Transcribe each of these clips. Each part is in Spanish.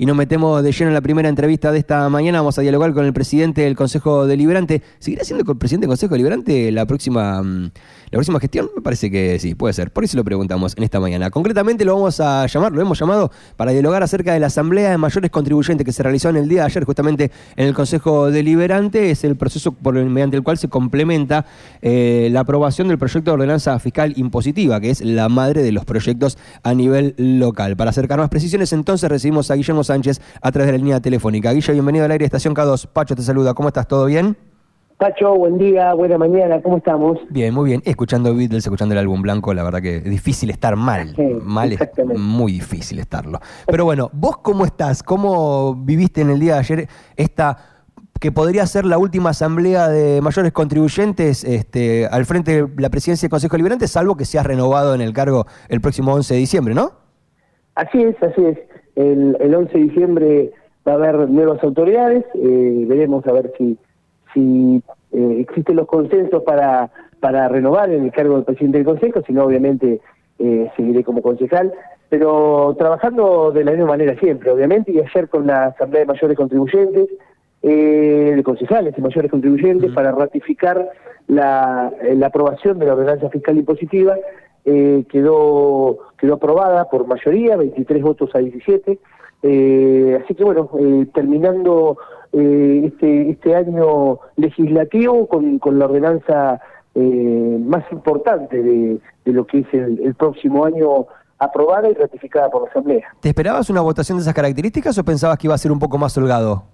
y nos metemos de lleno en la primera entrevista de esta mañana. Vamos a dialogar con el presidente del Consejo Deliberante. ¿Seguirá siendo el presidente del Consejo Deliberante la próxima, mm, la próxima gestión? Me parece que sí, puede ser. Por eso lo preguntamos en esta mañana. Concretamente lo vamos a llamar, lo hemos llamado para dialogar acerca de la Asamblea de Mayores Contribuyentes que se realizó en el día de ayer justamente en el Consejo Deliberante. Es el proceso por mediante el cual se complementa eh, la aprobación del proyecto de ordenanza fiscal impositiva, que es la madre de los proyectos a nivel local. Para acercar más precisiones, entonces recibimos a Guillermo Sánchez a través de la línea telefónica. Guillermo, bienvenido al aire Estación K2. Pacho te saluda, ¿cómo estás? ¿Todo bien? Pacho, buen día, buena mañana, ¿cómo estamos? Bien, muy bien. Escuchando Beatles, escuchando el álbum blanco, la verdad que es difícil estar mal. mal es muy difícil estarlo. Pero bueno, ¿vos cómo estás? ¿Cómo viviste en el día de ayer esta que podría ser la última asamblea de mayores contribuyentes este, al frente de la presidencia del Consejo Liberante, salvo que seas renovado en el cargo el próximo 11 de diciembre, ¿no? Así es, así es. El, el 11 de diciembre va a haber nuevas autoridades, eh, veremos a ver si si eh, existen los consensos para, para renovar en el cargo del presidente del Consejo, si no, obviamente eh, seguiré como concejal, pero trabajando de la misma manera siempre, obviamente, y ayer con la Asamblea de Mayores Contribuyentes, de concejales de mayores contribuyentes, para ratificar la, la, aprobación de la ordenanza fiscal impositiva, eh, quedó, quedó aprobada por mayoría, 23 votos a 17, eh, así que bueno, eh, terminando eh, este, este año legislativo con, con la ordenanza eh, más importante de, de, lo que es el, el, próximo año aprobada y ratificada por la Asamblea. ¿Te esperabas una votación de esas características o pensabas que iba a ser un poco más holgado?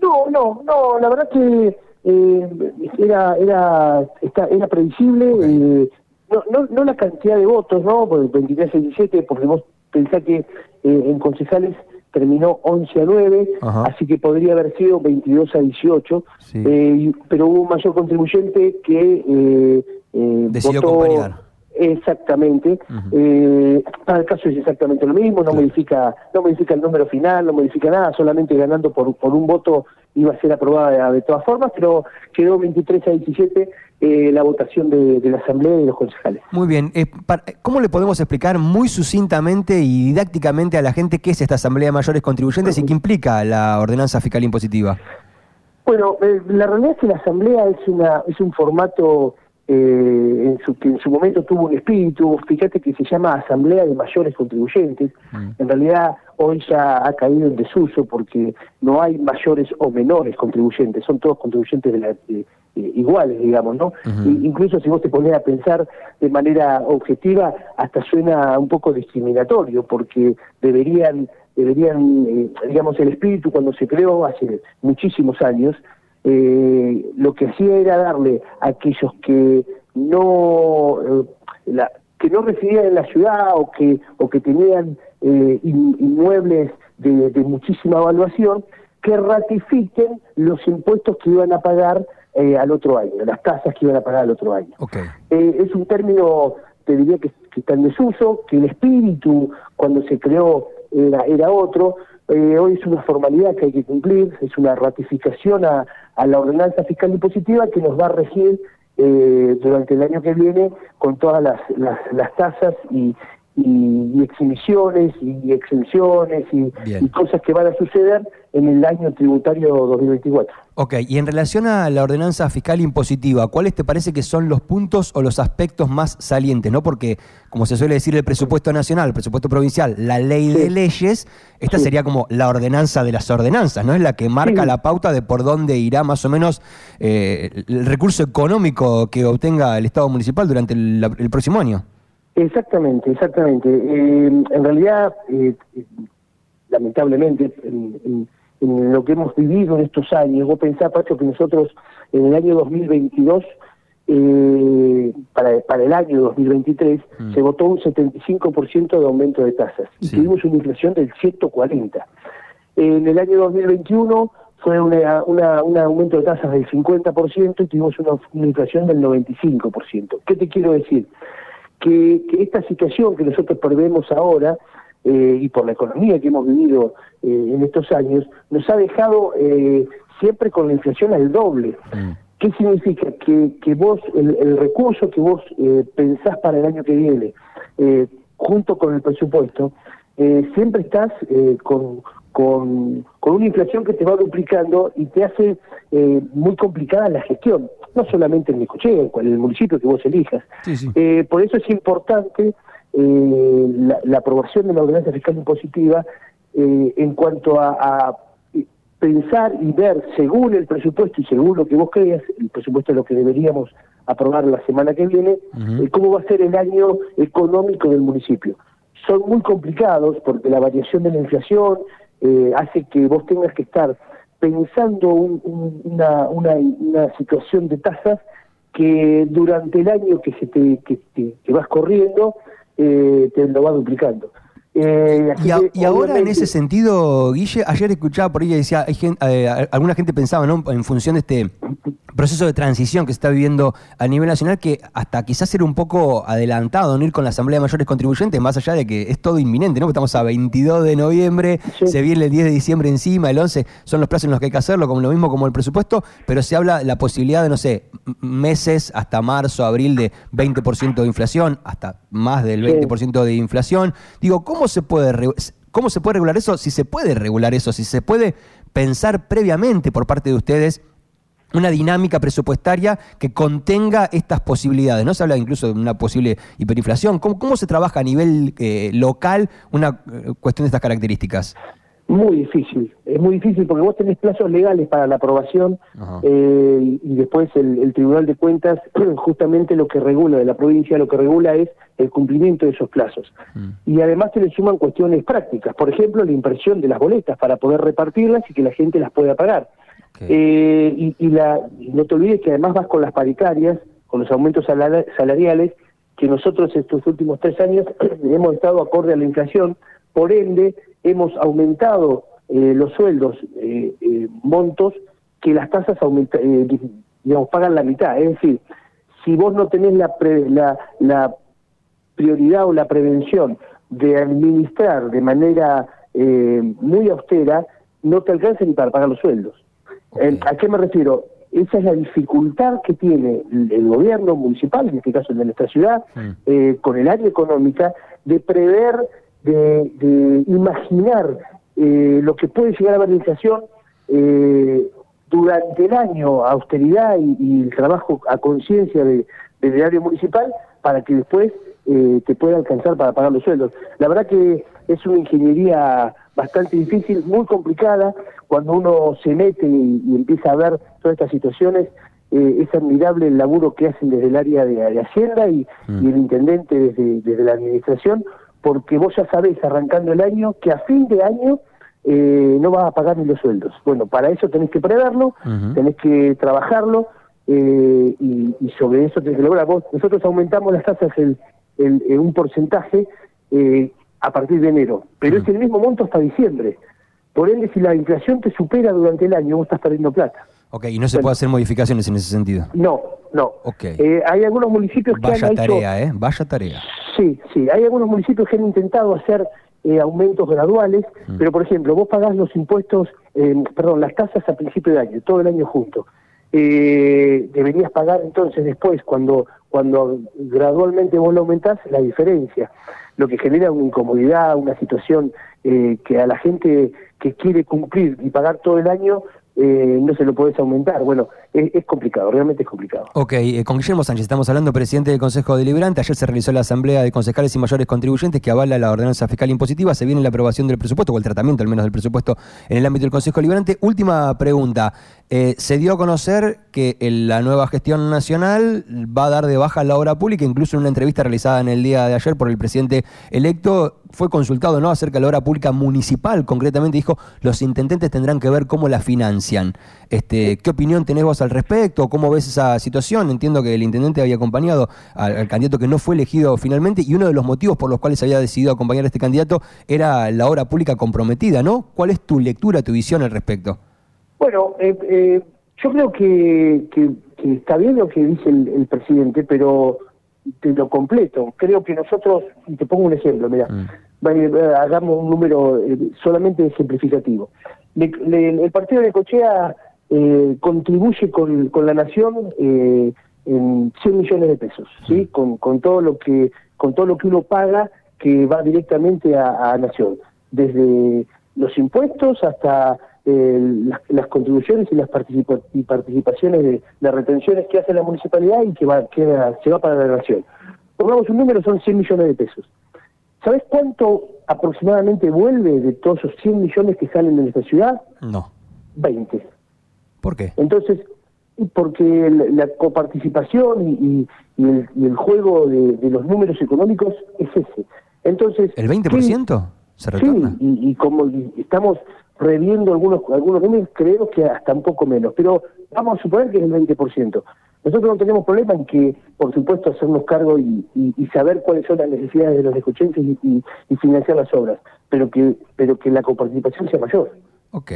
No, no, no, la verdad que eh, era, era, está, era previsible, okay. No, no, no la cantidad de votos, ¿no? Por el 23 a 17, porque vos pensás que en concejales terminó 11 a 9, Ajá. así que podría haber sido 22 a 18, sí. eh, pero hubo un mayor contribuyente que eh, eh, decidió votó acompañar. Exactamente. Uh -huh. eh, el caso es exactamente lo mismo, no modifica, no modifica el número final, no modifica nada, solamente ganando por, por un voto iba a ser aprobada de, todas formas, pero quedó 23 a 17 eh, la votación de, de, la Asamblea y de los concejales. Muy bien. Eh, para, ¿Cómo le podemos explicar muy sucintamente y didácticamente a la gente qué es esta Asamblea de Mayores Contribuyentes uh -huh. y qué implica la ordenanza fiscal impositiva? Bueno, eh, la realidad es que la Asamblea es, una, es un formato eh, en su, que en su momento tuvo un espíritu, fíjate que se llama Asamblea de Mayores Contribuyentes, mm. en realidad hoy ya ha caído en desuso porque no hay mayores o menores contribuyentes, son todos contribuyentes de la, de, eh, iguales, digamos, ¿no? Uh -huh. incluso si vos te pones a pensar de manera objetiva, hasta suena un poco discriminatorio, porque deberían, deberían eh, digamos, el espíritu cuando se creó hace muchísimos años, eh, lo que hacía era darle a aquellos que no eh, la, que no residían en la ciudad o que o que tenían eh, inmuebles de, de, muchísima evaluación que ratifiquen los impuestos que iban a pagar eh, al otro año, las tasas que iban a pagar al otro año. Okay. Eh, es un término, te diría que, que está en desuso, que el espíritu cuando se creó era, era otro, eh, hoy es una formalidad que hay que cumplir, es una ratificación a, a la ordenanza fiscal impositiva que nos va a regir eh, durante el año que viene con todas las, las, las tasas y, y, y, exhibiciones y exenciones y, y, cosas que van a suceder en el año tributario 2024. Ok, y en relación a la ordenanza fiscal impositiva, ¿cuáles te parece que son los puntos o los aspectos más salientes? ¿no? Porque, como se suele decir, el presupuesto nacional, el presupuesto provincial, la ley sí. de leyes, esta sí. sería como la ordenanza de las ordenanzas, ¿no? Es la que marca sí. la pauta de por dónde irá más o menos eh, el recurso económico que obtenga el Estado municipal durante el, el próximo año. Exactamente, exactamente. Eh, en realidad, eh, lamentablemente, en, en, en, lo que hemos vivido en estos años, vos pensás, Pacho, que nosotros en el año 2022, eh, para, para el año 2023, mm. se votó un 75% de aumento de tasas sí. y tuvimos una inflación del 140. En el año 2021 fue una, una, un aumento de tasas del 50% y tuvimos una, una inflación del 95%. ¿Qué te quiero decir? Que, que esta situación que nosotros prevemos ahora, eh, y por la economía que hemos vivido eh, en estos años, nos ha dejado eh, siempre con la inflación al doble. Mm. ¿Qué significa? Que, que vos, el, el recurso que vos eh, pensás para el año que viene, junto con el presupuesto, siempre estás con, con, una inflación que te va duplicando y te hace eh, muy complicada la gestión, no solamente en Necochea, en el municipio que vos elijas. Eh, por eso es importante eh, la, aprobación de la ordenanza fiscal impositiva en cuanto a, pensar y ver según el presupuesto y según lo que vos creas, el presupuesto es lo que deberíamos aprobar la semana que viene, cómo va a ser el año económico del municipio. Son muy complicados porque la variación de la inflación, eh, hace que vos tengas que estar pensando una, una, una, situación de tasas que durante el año que se te, que, vas corriendo eh, te lo va duplicando. Eh, y, ahora en ese sentido, Guille, ayer escuchaba por ahí decía, hay gente, alguna gente pensaba, ¿no? En función de este proceso de transición que se está viviendo a nivel nacional que hasta quizás ser un poco adelantado, no ir con la Asamblea de Mayores Contribuyentes, más allá de que es todo inminente, ¿no? Estamos a 22 de noviembre, se viene el 10 de diciembre encima, el 11 son los plazos en los que hay que hacerlo, como lo mismo como el presupuesto, pero se habla la posibilidad de, no sé, meses hasta marzo, abril de 20% de inflación, hasta más del 20% de inflación. Digo, ¿cómo se puede... ¿Cómo se puede regular eso? Si se puede regular eso, si se puede pensar previamente por parte de ustedes una dinámica presupuestaria que contenga estas posibilidades. No se habla incluso de una posible hiperinflación. ¿Cómo, cómo se trabaja a nivel eh, local una eh, cuestión de estas características? Muy difícil, es muy difícil porque vos tenés plazos legales para la aprobación eh, y después el, Tribunal de Cuentas justamente lo que regula de la provincia, lo que regula es el cumplimiento de esos plazos. Mm. Y además se le suman cuestiones prácticas, por ejemplo la impresión de las boletas para poder repartirlas y que la gente las pueda pagar. Eh, y, la, no te olvides que además vas con las paritarias, con los aumentos salariales, que nosotros estos últimos tres años hemos estado acorde a la inflación, por ende hemos aumentado eh, los sueldos, eh, montos, que las tasas digamos, pagan la mitad. Es decir, si vos no tenés la, la, la prioridad o la prevención de administrar de manera muy austera, no te alcanza ni para pagar los sueldos. ¿A qué me refiero? Esa es la dificultad que tiene el, gobierno municipal, en este caso el de nuestra ciudad, eh, con el área económica, de prever, de, imaginar eh, lo que puede llegar a haber inflación eh, durante el año, austeridad y, el trabajo a conciencia de, del área municipal, para que después te pueda alcanzar para pagar los sueldos. La verdad que es una ingeniería bastante difícil, muy complicada, cuando uno se mete y, empieza a ver todas estas situaciones, eh, es admirable el laburo que hacen desde el área de, Hacienda y, mm. y, el intendente desde, desde, la administración, porque vos ya sabés, arrancando el año, que a fin de año eh, no vas a pagar ni los sueldos. Bueno, para eso tenés que preverlo, tenés que trabajarlo eh, y, sobre eso tenés que lograr. Vos, nosotros aumentamos las tasas en, un porcentaje a partir de enero, pero es el mismo monto hasta diciembre. Por ende, si la inflación te supera durante el año, vos estás perdiendo plata. Ok, ¿y no se puede hacer modificaciones en ese sentido? No, no. Okay. Eh, hay algunos municipios que Vaya tarea, ¿eh? Vaya tarea. Sí, sí. Hay algunos municipios que han intentado hacer eh, aumentos graduales, mm. pero por ejemplo, vos pagás los impuestos, eh, perdón, las tasas a principio de año, todo el año junto. deberías pagar entonces después, cuando, cuando gradualmente vos lo aumentás, la diferencia, lo que genera una incomodidad, una situación que a la gente que quiere cumplir y pagar todo el año, eh, no se lo podés aumentar. Bueno, es, complicado, realmente es complicado. Ok, eh, con Guillermo Sánchez estamos hablando, presidente del Consejo Deliberante. Ayer se realizó la asamblea de concejales y mayores contribuyentes que avala la ordenanza fiscal impositiva. Se viene la aprobación del presupuesto, o el tratamiento al menos del presupuesto en el ámbito del Consejo Deliberante. Última pregunta. Eh, se dio a conocer que la nueva gestión nacional va a dar de baja la obra pública, incluso en una entrevista realizada en el día de ayer por el presidente electo, fue consultado ¿no? acerca de la obra pública municipal, concretamente dijo, los intendentes tendrán que ver cómo la financian. Este, ¿Qué opinión tenés vos al respecto? ¿Cómo ves esa situación? Entiendo que el intendente había acompañado al, candidato que no fue elegido finalmente y uno de los motivos por los cuales había decidido acompañar a este candidato era la obra pública comprometida, ¿no? ¿Cuál es tu lectura, tu visión al respecto? Bueno, eh, eh, yo creo que, está bien lo que dice el, presidente, pero te lo completo. Creo que nosotros, y te pongo un ejemplo, mira, mm. eh, hagamos un número solamente ejemplificativo. el partido de Cochea contribuye con, la nación en 100 millones de pesos, ¿sí? Mm. Con, todo lo que con todo lo que uno paga que va directamente a, a nación, desde los impuestos hasta eh, las, contribuciones y las participaciones de las retenciones que hace la municipalidad y que va, se va para la nación. Pongamos un número, son 100 millones de pesos. ¿Sabes cuánto aproximadamente vuelve de todos esos 100 millones que salen de nuestra ciudad? No. 20. ¿Por qué? Entonces, porque la coparticipación y, el, juego de, los números económicos es ese. Entonces, ¿El 20% se retorna? Sí, y, como estamos reviendo algunos, algunos números, creo que hasta un poco menos, pero vamos a suponer que es el 20%. Nosotros no tenemos problema en que, por supuesto, hacernos cargo y, saber cuáles son las necesidades de los escuchantes y, financiar las obras, pero que, pero que la coparticipación sea mayor. Ok.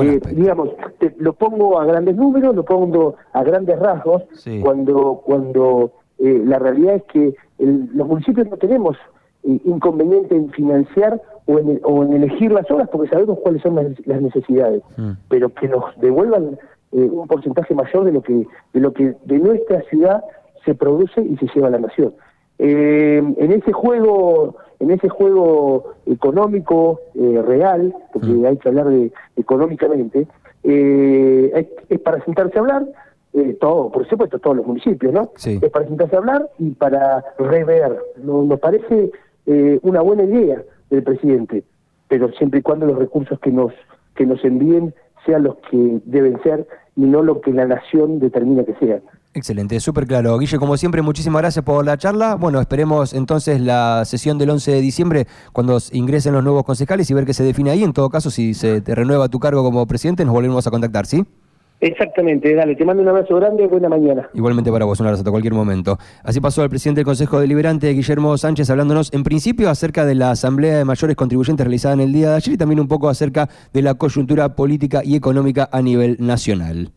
Eh, digamos, lo pongo a grandes números, lo pongo a grandes rasgos, cuando, cuando eh, la realidad es que los municipios no tenemos eh, inconveniente en financiar o en, o en elegir las obras porque sabemos cuáles son las, necesidades, mm. pero que nos devuelvan un porcentaje mayor de lo que de lo que de nuestra ciudad se produce y se lleva a la nación. en ese juego en ese juego económico eh, real, porque mm. hay que hablar de económicamente, eh, es, para sentarse a hablar, eh, todo, por supuesto, todos los municipios, ¿no? Es para sentarse a hablar y para rever. Nos, parece una buena idea del presidente, pero siempre y cuando los recursos que nos que nos envíen sean los que deben ser y no lo que la nación determina que sean. Excelente, súper claro. Guille, como siempre, muchísimas gracias por la charla. Bueno, esperemos entonces la sesión del 11 de diciembre cuando ingresen los nuevos concejales y ver qué se define ahí. En todo caso, si se te renueva tu cargo como presidente, nos volvemos a contactar, ¿sí? Exactamente, dale, te mando un abrazo grande y buena mañana. Igualmente para vos, un abrazo a cualquier momento. Así pasó el presidente del Consejo Deliberante, Guillermo Sánchez, hablándonos en principio acerca de la Asamblea de Mayores Contribuyentes realizada en el día de ayer y también un poco acerca de la coyuntura política y económica a nivel nacional.